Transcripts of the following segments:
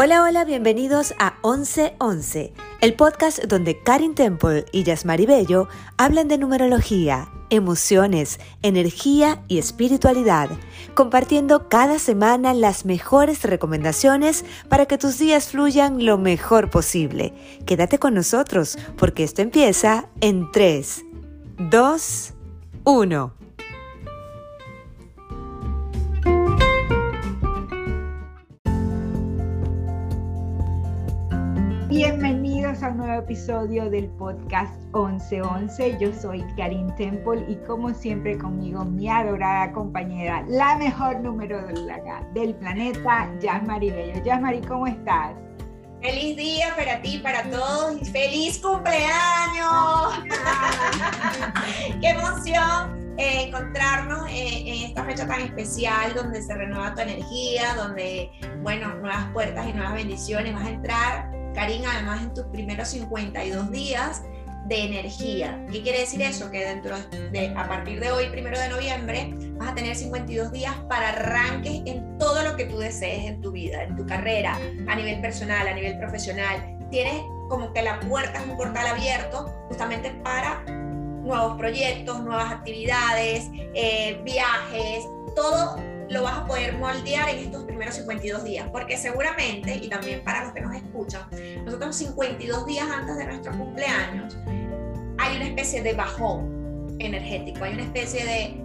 Hola, hola, bienvenidos a 1111, el podcast donde Karin Temple y Yasmari Bello hablan de numerología, emociones, energía y espiritualidad, compartiendo cada semana las mejores recomendaciones para que tus días fluyan lo mejor posible. Quédate con nosotros porque esto empieza en 3, 2, 1. Bienvenidos a un nuevo episodio del podcast 1111. Yo soy Karin Temple y como siempre conmigo mi adorada compañera, la mejor numeróloga del planeta, Yasmari Bello. Yasmari, ¿cómo estás? Feliz día para ti, para todos y feliz cumpleaños. Qué emoción eh, encontrarnos eh, en esta fecha tan especial donde se renueva tu energía, donde, bueno, nuevas puertas y nuevas bendiciones vas a entrar Karin, además en tus primeros 52 días de energía. ¿Qué quiere decir eso? Que dentro de, a partir de hoy, primero de noviembre, vas a tener 52 días para arranques en todo lo que tú desees en tu vida, en tu carrera, a nivel personal, a nivel profesional. Tienes como que la puerta es un portal abierto justamente para nuevos proyectos, nuevas actividades, eh, viajes, todo lo vas a poder moldear en estos primeros 52 días, porque seguramente, y también para los que nos escuchan, nosotros 52 días antes de nuestro cumpleaños, hay una especie de bajón energético, hay una especie de,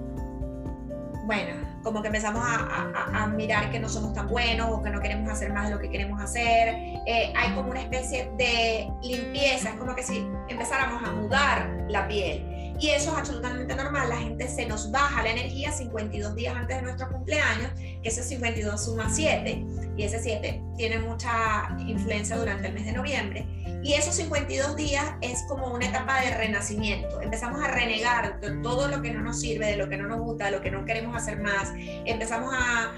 bueno, como que empezamos a, mirar que no somos tan buenos o que no queremos hacer más de lo que queremos hacer. Eh, hay como una especie de limpieza, es como que si empezáramos a mudar la piel. Y eso es absolutamente normal, la gente se nos baja la energía 52 días antes de nuestro cumpleaños, que ese 52 suma 7 y ese 7 tiene mucha influencia durante el mes de noviembre. Y esos 52 días es como una etapa de renacimiento. Empezamos a renegar de todo lo que no nos sirve, de lo que no nos gusta, de lo que no queremos hacer más. Empezamos a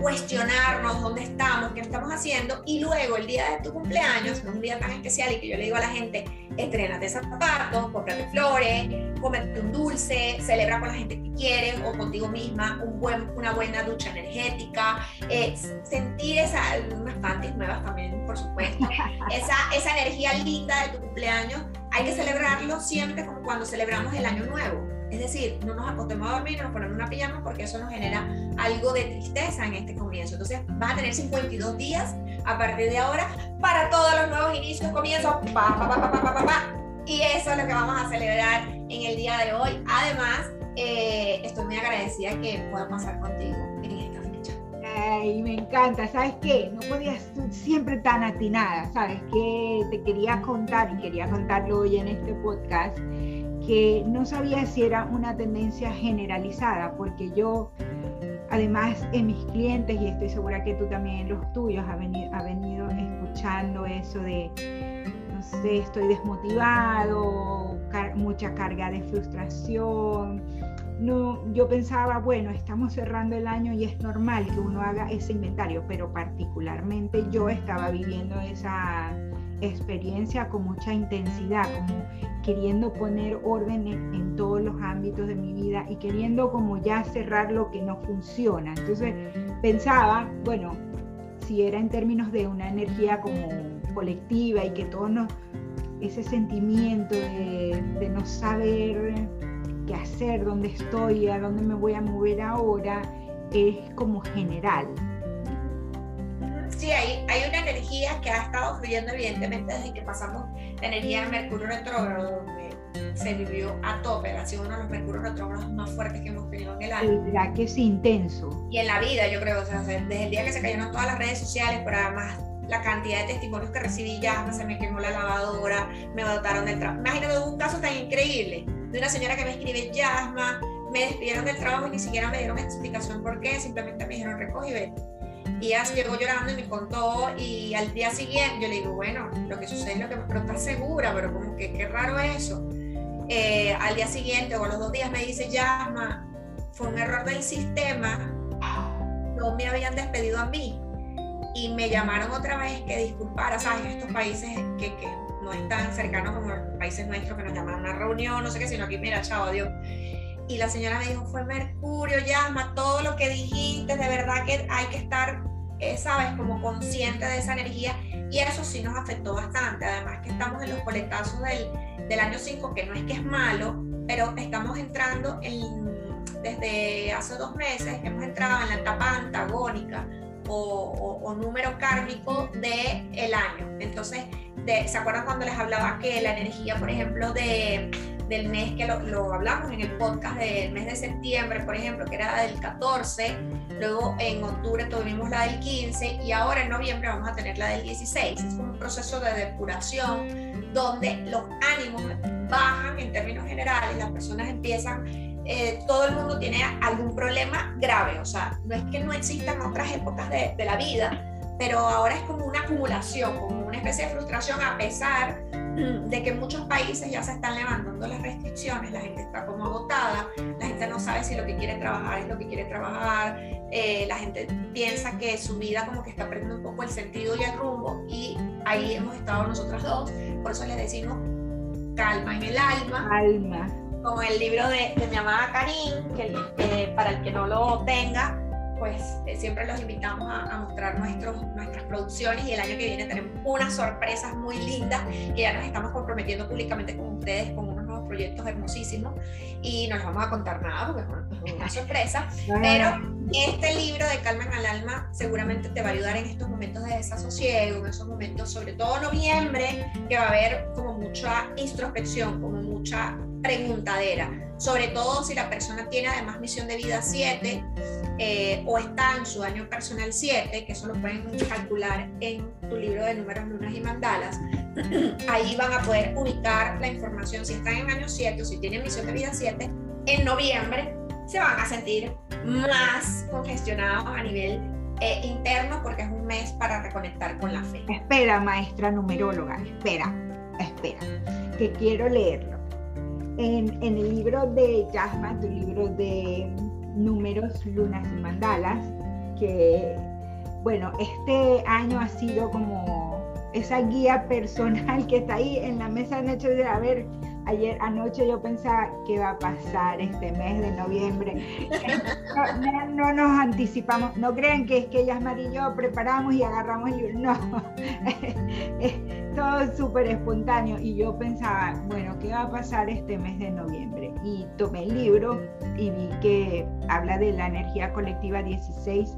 cuestionarnos dónde estamos, qué estamos haciendo y luego el día de tu cumpleaños, un día tan especial y que yo le digo a la gente, estrenate zapatos, cómprate flores, cómete un dulce, celebra con la gente que quieres o contigo misma, un buen, una buena ducha energética, eh, sentir esa, unas panties nuevas también, por supuesto, esa, esa energía linda de tu cumpleaños, hay que celebrarlo siempre como cuando celebramos el año nuevo es decir, no nos acostemos a dormir, no nos ponemos una pijama porque eso nos genera algo de tristeza en este comienzo. Entonces vas a tener 52 días a partir de ahora para todos los nuevos inicios, comienzos. y eso es lo que vamos a celebrar en el día de hoy. Además, eh, estoy muy agradecida que pueda pasar contigo en esta fecha. Ay, me encanta. ¿Sabes qué? No podías siempre tan atinada. ¿Sabes qué? Te quería contar y quería contarlo hoy en este podcast que no sabía si era una tendencia generalizada, porque yo, además en mis clientes, y estoy segura que tú también en los tuyos, ha venido, ha venido escuchando eso de, no sé, estoy desmotivado, mucha carga de frustración. No, yo pensaba, bueno, estamos cerrando el año y es normal que uno haga ese inventario, pero particularmente yo estaba viviendo esa experiencia con mucha intensidad, como queriendo poner orden en, todos los ámbitos de mi vida y queriendo como ya cerrar lo que no funciona. Entonces pensaba, bueno, si era en términos de una energía como colectiva y que todos nos, ese sentimiento de, de no saber qué hacer, dónde estoy, a dónde me voy a mover ahora, es como general energía que ha estado fluyendo evidentemente desde que pasamos la energía de Mercurio retrógrado, donde se vivió a tope, ha sido uno de los Mercurios retrógrados más fuertes que hemos tenido en el año. ¿Verdad que es intenso? Y en la vida, yo creo, o sea, desde el día que se cayeron todas las redes sociales, pero además la cantidad de testimonios que recibí ya, se me quemó la lavadora, me botaron del trabajo. Imagínate un caso tan increíble de una señora que me escribe, Yasma, me despidieron del trabajo y ni siquiera me dieron explicación por qué, simplemente me dijeron recoge y vete. Llegó llorando y me contó y al día siguiente yo le digo, bueno, lo que sucede es lo que, pero estás segura, pero como que qué raro eso. Eh, al día siguiente o a los dos días me dice, llama, fue un error del sistema, no me habían despedido a mí y me llamaron otra vez que disculpara, ¿sabes? Estos países que, que no están cercanos como los países nuestros que nos llaman a una reunión, no sé qué, sino que mira, chao, adiós. Y la señora me dijo, fue Mercurio, llama, todo lo que dijiste, de verdad que hay que estar eh, sabes, como consciente de esa energía y eso sí nos afectó bastante. Además que estamos en los coletazos del, del año 5, que no es que es malo, pero estamos entrando en, desde hace dos meses, hemos entrado en la etapa antagónica o, o, número kármico del el año. Entonces, ¿se acuerdan cuando les hablaba que la energía, por ejemplo, de, del mes que lo, lo, hablamos en el podcast del mes de septiembre, por ejemplo, que era del 14, luego en octubre tuvimos la del 15 y ahora en noviembre vamos a tener la del 16. Es un proceso de depuración donde los ánimos bajan en términos generales, las personas empiezan, eh, todo el mundo tiene algún problema grave, o sea, no es que no existan otras épocas de, de la vida, pero ahora es como una acumulación, como una especie de frustración a pesar de que en muchos países ya se están levantando las restricciones, la gente está como agotada, la gente no sabe si lo que quiere trabajar es lo que quiere trabajar, eh, la gente piensa que su vida como que está perdiendo un poco el sentido y el rumbo y ahí hemos estado nosotras dos, por eso les decimos calma en el alma. Alma. Como el libro de, de mi amada Karin, que eh, para el que no lo tenga, pues eh, siempre los invitamos a, mostrar nuestros, nuestras producciones y el año que viene tenemos unas sorpresas muy lindas que ya nos estamos comprometiendo públicamente con ustedes con unos nuevos proyectos hermosísimos y no les vamos a contar nada porque es una sorpresa, pero este libro de Calma en el Alma seguramente te va a ayudar en estos momentos de desasosiego, en esos momentos, sobre todo noviembre, que va a haber como mucha introspección, como mucha preguntadera, sobre todo si la persona tiene además misión de vida 7 eh, o está en su año personal 7, que eso lo pueden calcular en tu libro de números, lunas y mandalas. Ahí van a poder ubicar la información si están en año 7 o si tienen misión de vida 7. En noviembre se van a sentir más congestionados a nivel eh, interno porque es un mes para reconectar con la fe. Espera, maestra numeróloga, espera, espera, que quiero leerlo en, el libro de Yasma, tu libro de números, lunas y mandalas, que bueno, este año ha sido como esa guía personal que está ahí en la mesa de noche de a ver, ayer anoche yo pensaba qué va a pasar este mes de noviembre. No, nos anticipamos, no crean que es que ella y yo preparamos y agarramos el no, todo súper espontáneo y yo pensaba, bueno, ¿qué va a pasar este mes de noviembre? Y tomé el libro y vi que habla de la energía colectiva 16.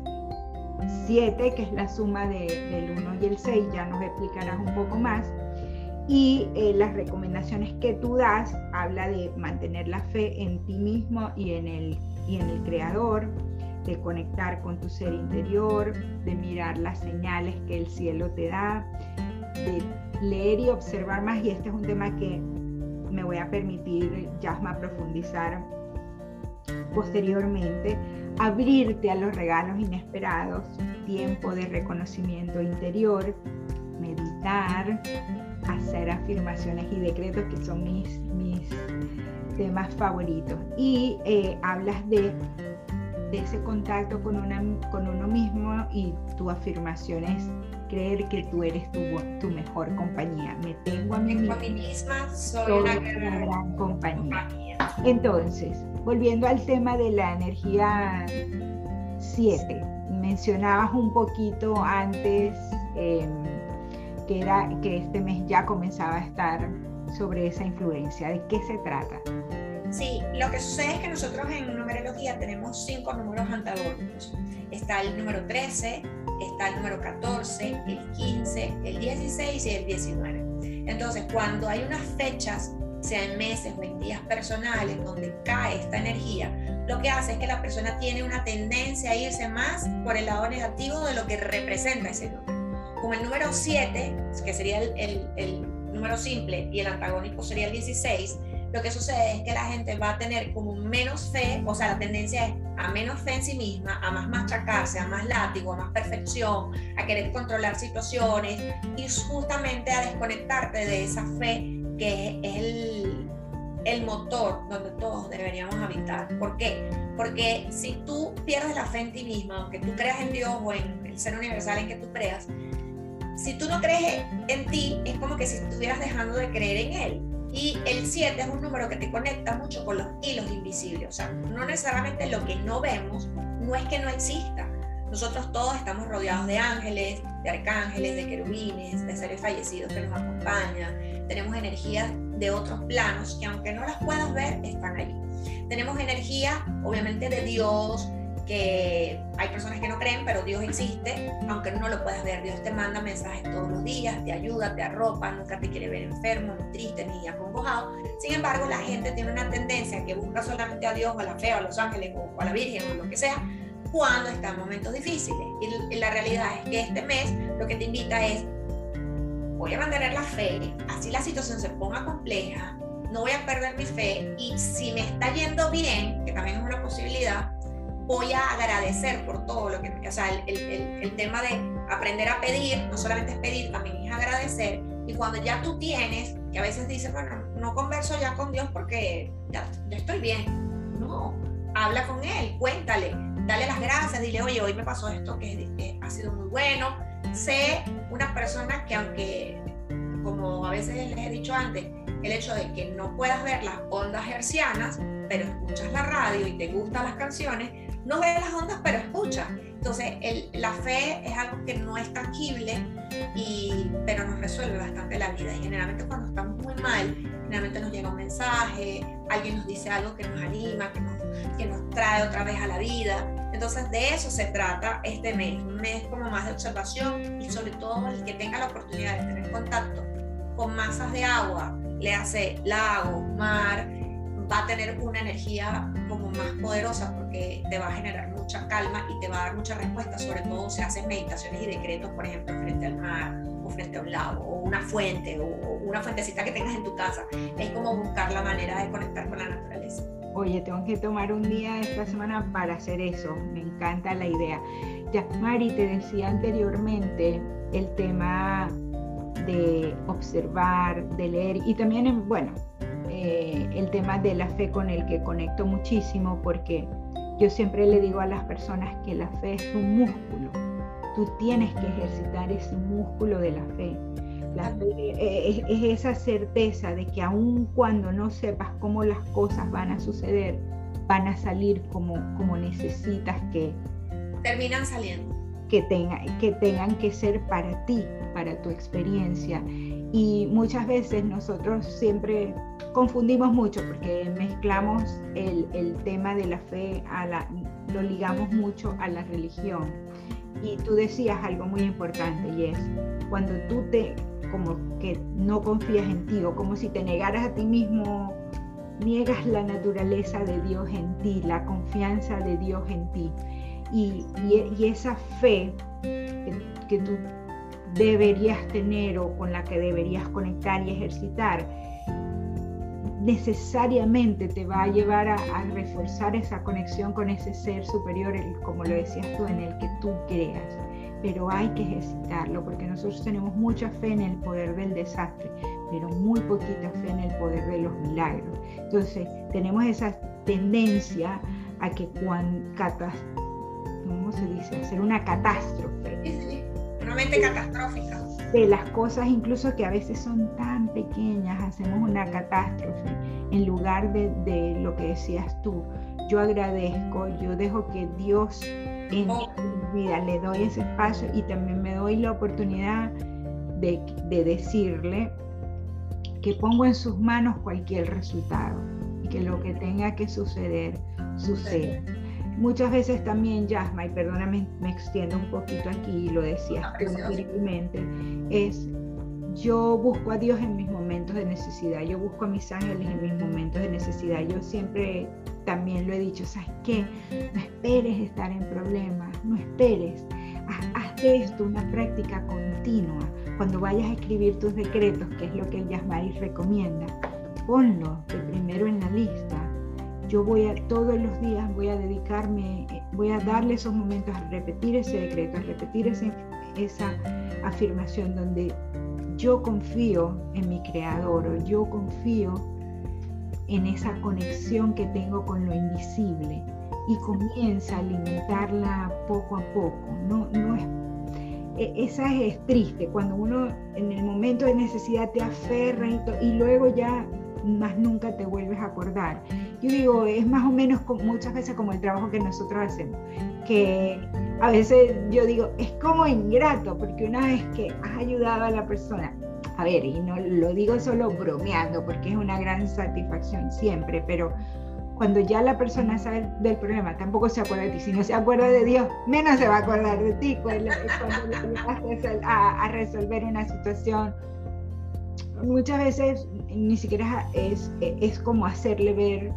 7, que es la suma del 1 y el 6, ya nos explicarás un poco más y eh, las recomendaciones que tú das habla de mantener la fe en ti mismo y en el, y en el creador, de conectar con tu ser interior, de mirar las señales que el cielo te da, de leer y observar más. Y este es un tema que me voy a permitir, Yasma, profundizar posteriormente, abrirte a los regalos inesperados, tiempo de reconocimiento interior, meditar, hacer afirmaciones y decretos que son mis, mis temas favoritos. Y eh, hablas de, de, ese contacto con, una, con uno mismo y tu afirmación es creer que tú eres tu, tu mejor compañía. Me tengo a mí misma, soy una, gran, compañía. Entonces, volviendo al tema de la energía 7, mencionabas un poquito antes... Eh, que, era, que este mes ya comenzaba a estar sobre esa influencia. ¿De qué se trata? Sí, lo que sucede es que nosotros en numerología tenemos cinco números antagónicos. Está el número 13, está el número 14, el 15, el 16 y el 19. Entonces, cuando hay unas fechas, sea en meses o en días personales, donde cae esta energía, lo que hace es que la persona tiene una tendencia a irse más por el lado negativo de lo que representa ese número. Como el número 7, que sería el, número simple, y el antagónico sería el 16, lo que sucede es que la gente va a tener como menos fe, o sea, la tendencia es a menos fe en sí misma, a más machacarse, a más látigo, a más perfección, a querer controlar situaciones y justamente a desconectarte de esa fe que es el, el motor donde todos deberíamos habitar. ¿Por qué? Porque si tú pierdes la fe en ti misma, aunque tú creas en Dios o en el ser universal en que tú creas, si tú no crees en ti, es como que si estuvieras dejando de creer en él. Y el 7 es un número que te conecta mucho con los hilos invisibles. O sea, no necesariamente lo que no vemos no es que no exista. nosotros todos estamos rodeados de ángeles, de arcángeles, de querubines, de seres fallecidos que nos acompañan. Tenemos energías de otros planos que aunque no las puedas ver, están ahí. Tenemos energía, obviamente, de Dios, que hay personas que no creen, pero Dios existe, aunque no lo puedas ver. Dios te manda mensajes todos los días, te ayuda, te arropa, nunca te quiere ver enfermo, ni triste, ni acongojado. Sin embargo, la gente tiene una tendencia que busca solamente a Dios, o a la fe, o a los ángeles, o a la Virgen, o lo que sea, cuando está en momentos difíciles. Y la realidad es que este mes lo que te invita es, voy a mantener la fe, así la situación se ponga compleja, no voy a perder mi fe y si me está yendo bien, que también es una posibilidad, voy a agradecer por todo lo que, o sea, el, el, el, tema de aprender a pedir, no solamente es pedir, también es agradecer. Y cuando ya tú tienes, que a veces dices, bueno, no converso ya con Dios porque ya, ya estoy bien. No, habla con Él, cuéntale, dale las gracias, dile, oye, hoy me pasó esto que ha sido muy bueno. Sé una persona que aunque, como a veces les he dicho antes, el hecho de que no puedas ver las ondas hercianas, pero escuchas la radio y te gustan las canciones, no ves las ondas, pero escuchas. Entonces, la fe es algo que no es tangible, y, pero nos resuelve bastante la vida. Y generalmente cuando estamos muy mal, generalmente nos llega un mensaje, alguien nos dice algo que nos anima, que nos, que nos trae otra vez a la vida. Entonces, de eso se trata este mes, un mes como más de observación y sobre todo el que tenga la oportunidad de tener contacto con masas de agua, le hace lago, mar, va a tener una energía como más poderosa porque te va a generar mucha calma y te va a dar mucha respuesta, sobre todo si haces meditaciones y decretos, por ejemplo, frente al mar o frente a un lago o una fuente o una fuentecita que tengas en tu casa. Es como buscar la manera de conectar con la naturaleza. Oye, tengo que tomar un día esta semana para hacer eso. Me encanta la idea. Ya, Mari, te decía anteriormente el tema de observar, de leer y también, bueno, eh, el tema de la fe con el que conecto muchísimo porque yo siempre le digo a las personas que la fe es un músculo. Tú tienes que ejercitar ese músculo de la fe. La fe es, es esa certeza de que aun cuando no sepas cómo las cosas van a suceder, van a salir como, como necesitas que... Terminan saliendo. Que, tenga, que tengan que ser para ti, para tu experiencia. Y muchas veces nosotros siempre confundimos mucho porque mezclamos el, el, tema de la fe, a la, lo ligamos mucho a la religión. Y tú decías algo muy importante y es cuando tú te, como que no confías en ti o como si te negaras a ti mismo, niegas la naturaleza de Dios en ti, la confianza de Dios en ti. Y, y, esa fe que tú deberías tener o con la que deberías conectar y ejercitar, necesariamente te va a llevar a, reforzar esa conexión con ese ser superior, como lo decías tú, en el que tú creas. Pero hay que ejercitarlo porque nosotros tenemos mucha fe en el poder del desastre, pero muy poquita fe en el poder de los milagros. Entonces, tenemos esa tendencia a que cuando, ¿cómo se dice? Hacer una catástrofe catastrófica. De las cosas incluso que a veces son tan pequeñas, hacemos una catástrofe en lugar de, de lo que decías tú. Yo agradezco, yo dejo que Dios en oh. mi vida, le doy ese espacio y también me doy la oportunidad de, de decirle que pongo en sus manos cualquier resultado y que lo que tenga que suceder, suceda. Muchas veces también, Yasma, y perdóname, me extiendo un poquito aquí, lo decías anteriormente, es yo busco a Dios en mis momentos de necesidad, yo busco a mis ángeles en mis momentos de necesidad. Yo siempre también lo he dicho, ¿sabes qué? No esperes estar en problemas, no esperes. Haz, haz de esto una práctica continua. Cuando vayas a escribir tus decretos, que es lo que Yasmaris recomienda, ponlo de primero en la lista yo voy a todos los días voy a dedicarme, voy a darle esos momentos a repetir ese decreto, a repetir ese, esa afirmación donde yo confío en mi creador o yo confío en esa conexión que tengo con lo invisible y comienza a alimentarla poco a poco. No, no es, e, esa es, triste, cuando uno en el momento de necesidad te aferra y luego ya más nunca te vuelves a acordar. Yo digo, es más o menos muchas veces como el trabajo que nosotros hacemos, que a veces yo digo, es como ingrato, porque una vez que has ayudado a la persona, a ver, y no lo digo solo bromeando, porque es una gran satisfacción siempre, pero cuando ya la persona sabe del problema, tampoco se acuerda de ti. Si no se acuerda de Dios, menos se va a acordar de ti cuando, cuando le a, a resolver una situación. Muchas veces ni siquiera es, es como hacerle ver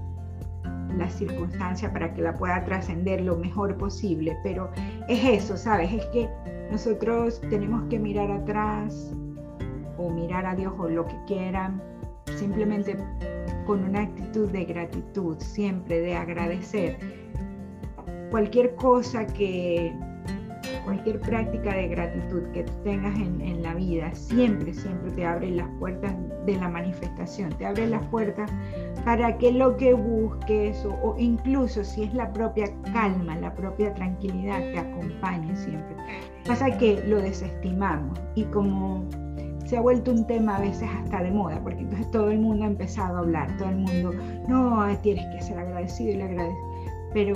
la circunstancia para que la pueda trascender lo mejor posible, pero es eso, ¿sabes? Es que nosotros tenemos que mirar atrás o mirar a Dios o lo que quieran, simplemente con una actitud de gratitud, siempre de agradecer. Cualquier cosa que, cualquier práctica de gratitud que tengas en, la vida, siempre, siempre te abre las puertas de la manifestación, te abre las puertas para que lo que busques o, o, incluso si es la propia calma, la propia tranquilidad te acompañe siempre. Pasa que lo desestimamos y como se ha vuelto un tema a veces hasta de moda, porque entonces todo el mundo ha empezado a hablar, todo el mundo, no, tienes que ser agradecido y le agradeces. Pero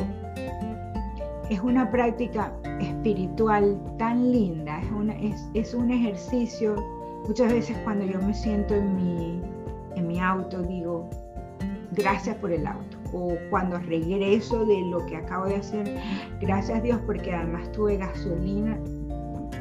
es una práctica espiritual tan linda, es, es, un ejercicio. Muchas veces cuando yo me siento en mi, en mi auto, digo, gracias por el auto. O cuando regreso de lo que acabo de hacer, gracias Dios porque además tuve gasolina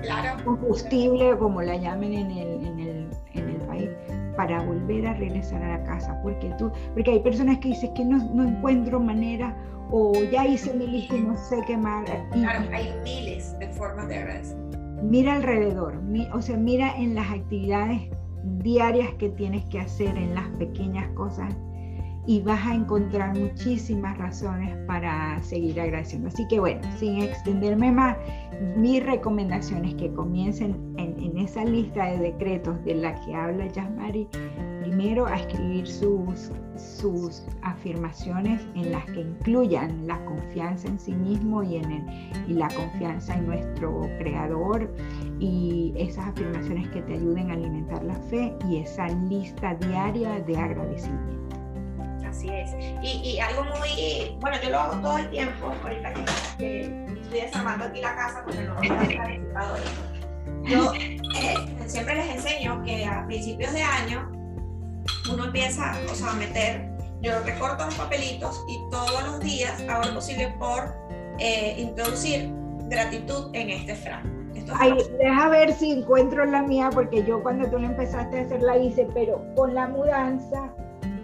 claro. combustible, como la llamen en el, en el, en el país, para volver a regresar a la casa. Porque, tú, porque hay personas que dicen que no, no encuentro manera o ya hice mi lista y no sé qué más. claro, hay miles de formas de agradecer. Mira alrededor, o sea, mira en las actividades diarias que tienes que hacer, en las pequeñas cosas y vas a encontrar muchísimas razones para seguir agradeciendo. Así que bueno, sin extenderme más, mi recomendación es que comiencen en, esa lista de decretos de la que habla Yasmari, primero a escribir sus, sus afirmaciones en las que incluyan la confianza en sí mismo y, en y la confianza en nuestro creador y esas afirmaciones que te ayuden a alimentar la fe y esa lista diaria de agradecimiento. Así es. Y, algo muy, bueno, yo lo hago todo el tiempo, ahorita que, estoy desarmando aquí la casa porque no voy a estar Yo eh, siempre les enseño que a principios de año uno empieza o sea, a meter, yo recorto los papelitos y todos los días hago lo posible por eh, introducir gratitud en este frasco. Ay, deja ver si encuentro la mía, porque yo cuando tú la empezaste a hacer la hice, pero con la mudanza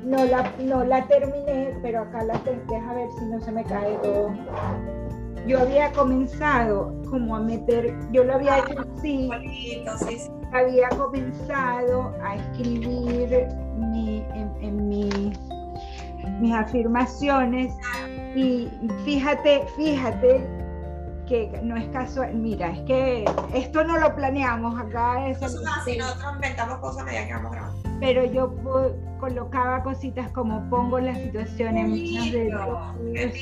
no la, no la terminé, pero acá la tengo, deja ver si no se me cae todo. Yo había comenzado como a meter, yo lo había hecho así, había comenzado a escribir mi, en, mis afirmaciones. Y fíjate, fíjate que no es casual, mira, es que esto no lo planeamos acá. Eso es así, nosotros inventamos cosas medida que vamos grabando pero yo colocaba cositas como pongo la situación en manos de Dios,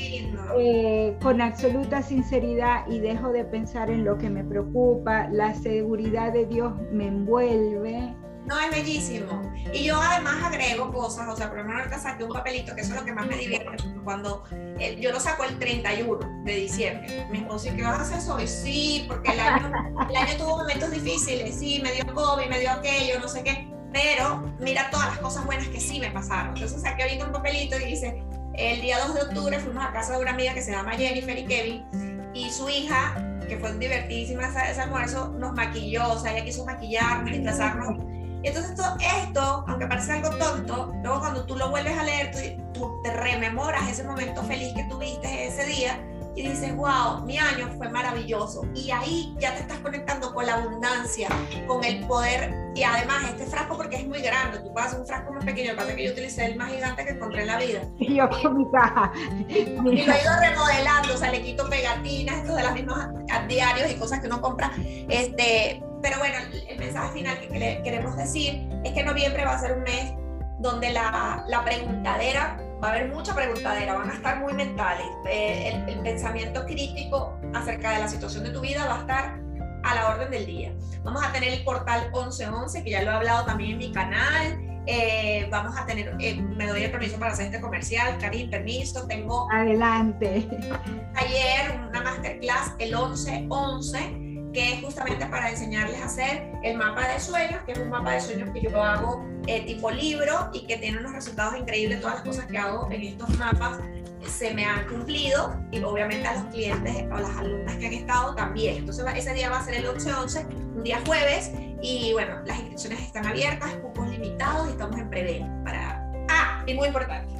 eh, con absoluta sinceridad y dejo de pensar en lo que me preocupa, la seguridad de Dios me envuelve. No, es bellísimo. Y yo además agrego cosas, o sea, por ejemplo, ahorita saqué un papelito, que eso es lo que más me divierte, cuando eh, yo lo saco el 31 de diciembre. Mi esposo, ¿qué vas a hacer hoy? Sí, porque el año, el año tuvo momentos difíciles, sí, me dio COVID, me dio aquello, no sé qué pero mira todas las cosas buenas que sí me pasaron. Entonces saqué ahorita un papelito y dice, el día 2 de octubre fuimos a casa de una amiga que se llama Jennifer y Kevin y su hija, que fue divertidísima ese, almuerzo, nos maquilló, o sea, ella quiso maquillarnos, disfrazarnos. Y entonces todo esto, aunque parece algo tonto, luego cuando tú lo vuelves a leer, tú, tú te rememoras ese momento feliz que tuviste ese día y dices, wow, mi año fue maravilloso. Y ahí ya te estás conectando con la abundancia, con el poder. Y además, este frasco, porque es muy grande, tú puedes hacer un frasco más pequeño, lo que yo utilicé el más gigante que encontré en la vida. Y yo con mi caja. Y lo he ido remodelando, o sea, le quito pegatinas, estos de las mismas diarios y cosas que uno compra. Este, pero bueno, el mensaje final que queremos decir es que noviembre va a ser un mes donde la, la preguntadera va a haber mucha preguntadera, van a estar muy mentales. Eh, el, pensamiento crítico acerca de la situación de tu vida va a estar a la orden del día. Vamos a tener el portal 1111, que ya lo he hablado también en mi canal, eh, vamos a tener, eh, me doy el permiso para hacer este comercial, Karim, permiso, tengo... Adelante. Ayer una masterclass el 11-11 que es justamente para enseñarles a hacer el mapa de sueños, que es un mapa de sueños que yo hago eh, tipo libro y que tiene unos resultados increíbles. Todas las cosas que hago en estos mapas se me han cumplido y obviamente a los clientes o las alumnas que han estado también. Entonces ese día va a ser el 11-11, un día jueves y bueno, las inscripciones están abiertas, cupos limitados y estamos en preventa para... Ah, y muy importante.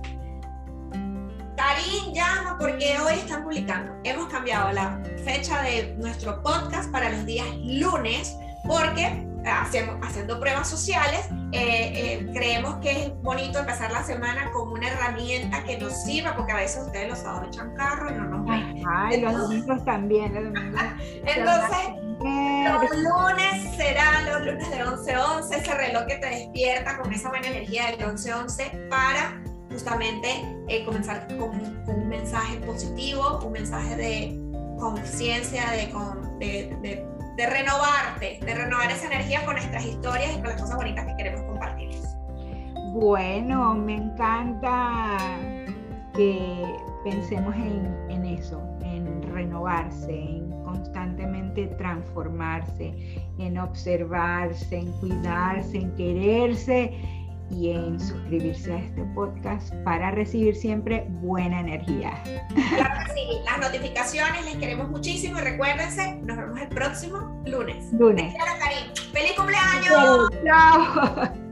Karim llama porque hoy están publicando. Hemos cambiado la fecha de nuestro podcast para los días lunes porque hacemos, haciendo pruebas sociales, eh, eh, creemos que es bonito empezar la semana con una herramienta que nos sirva, porque a veces ustedes los sábados echan carro y no nos ven. Ay, los domingos también, los domingos. Entonces, los lunes serán los lunes de 11-11, ese reloj que te despierta con esa buena energía del 11-11 para justamente eh, comenzar con, un mensaje positivo, un mensaje de conciencia, de, de renovarte, de renovar esa energía con nuestras historias y con las cosas bonitas que queremos compartirles. Bueno, me encanta que pensemos en, en eso, en renovarse, en constantemente transformarse, en observarse, en cuidarse, en quererse y en suscribirse a este podcast para recibir siempre buena energía. Claro que sí, las notificaciones les queremos muchísimo y recuérdense, nos vemos el próximo lunes. Lunes. ¡Feliz cumpleaños! Chao.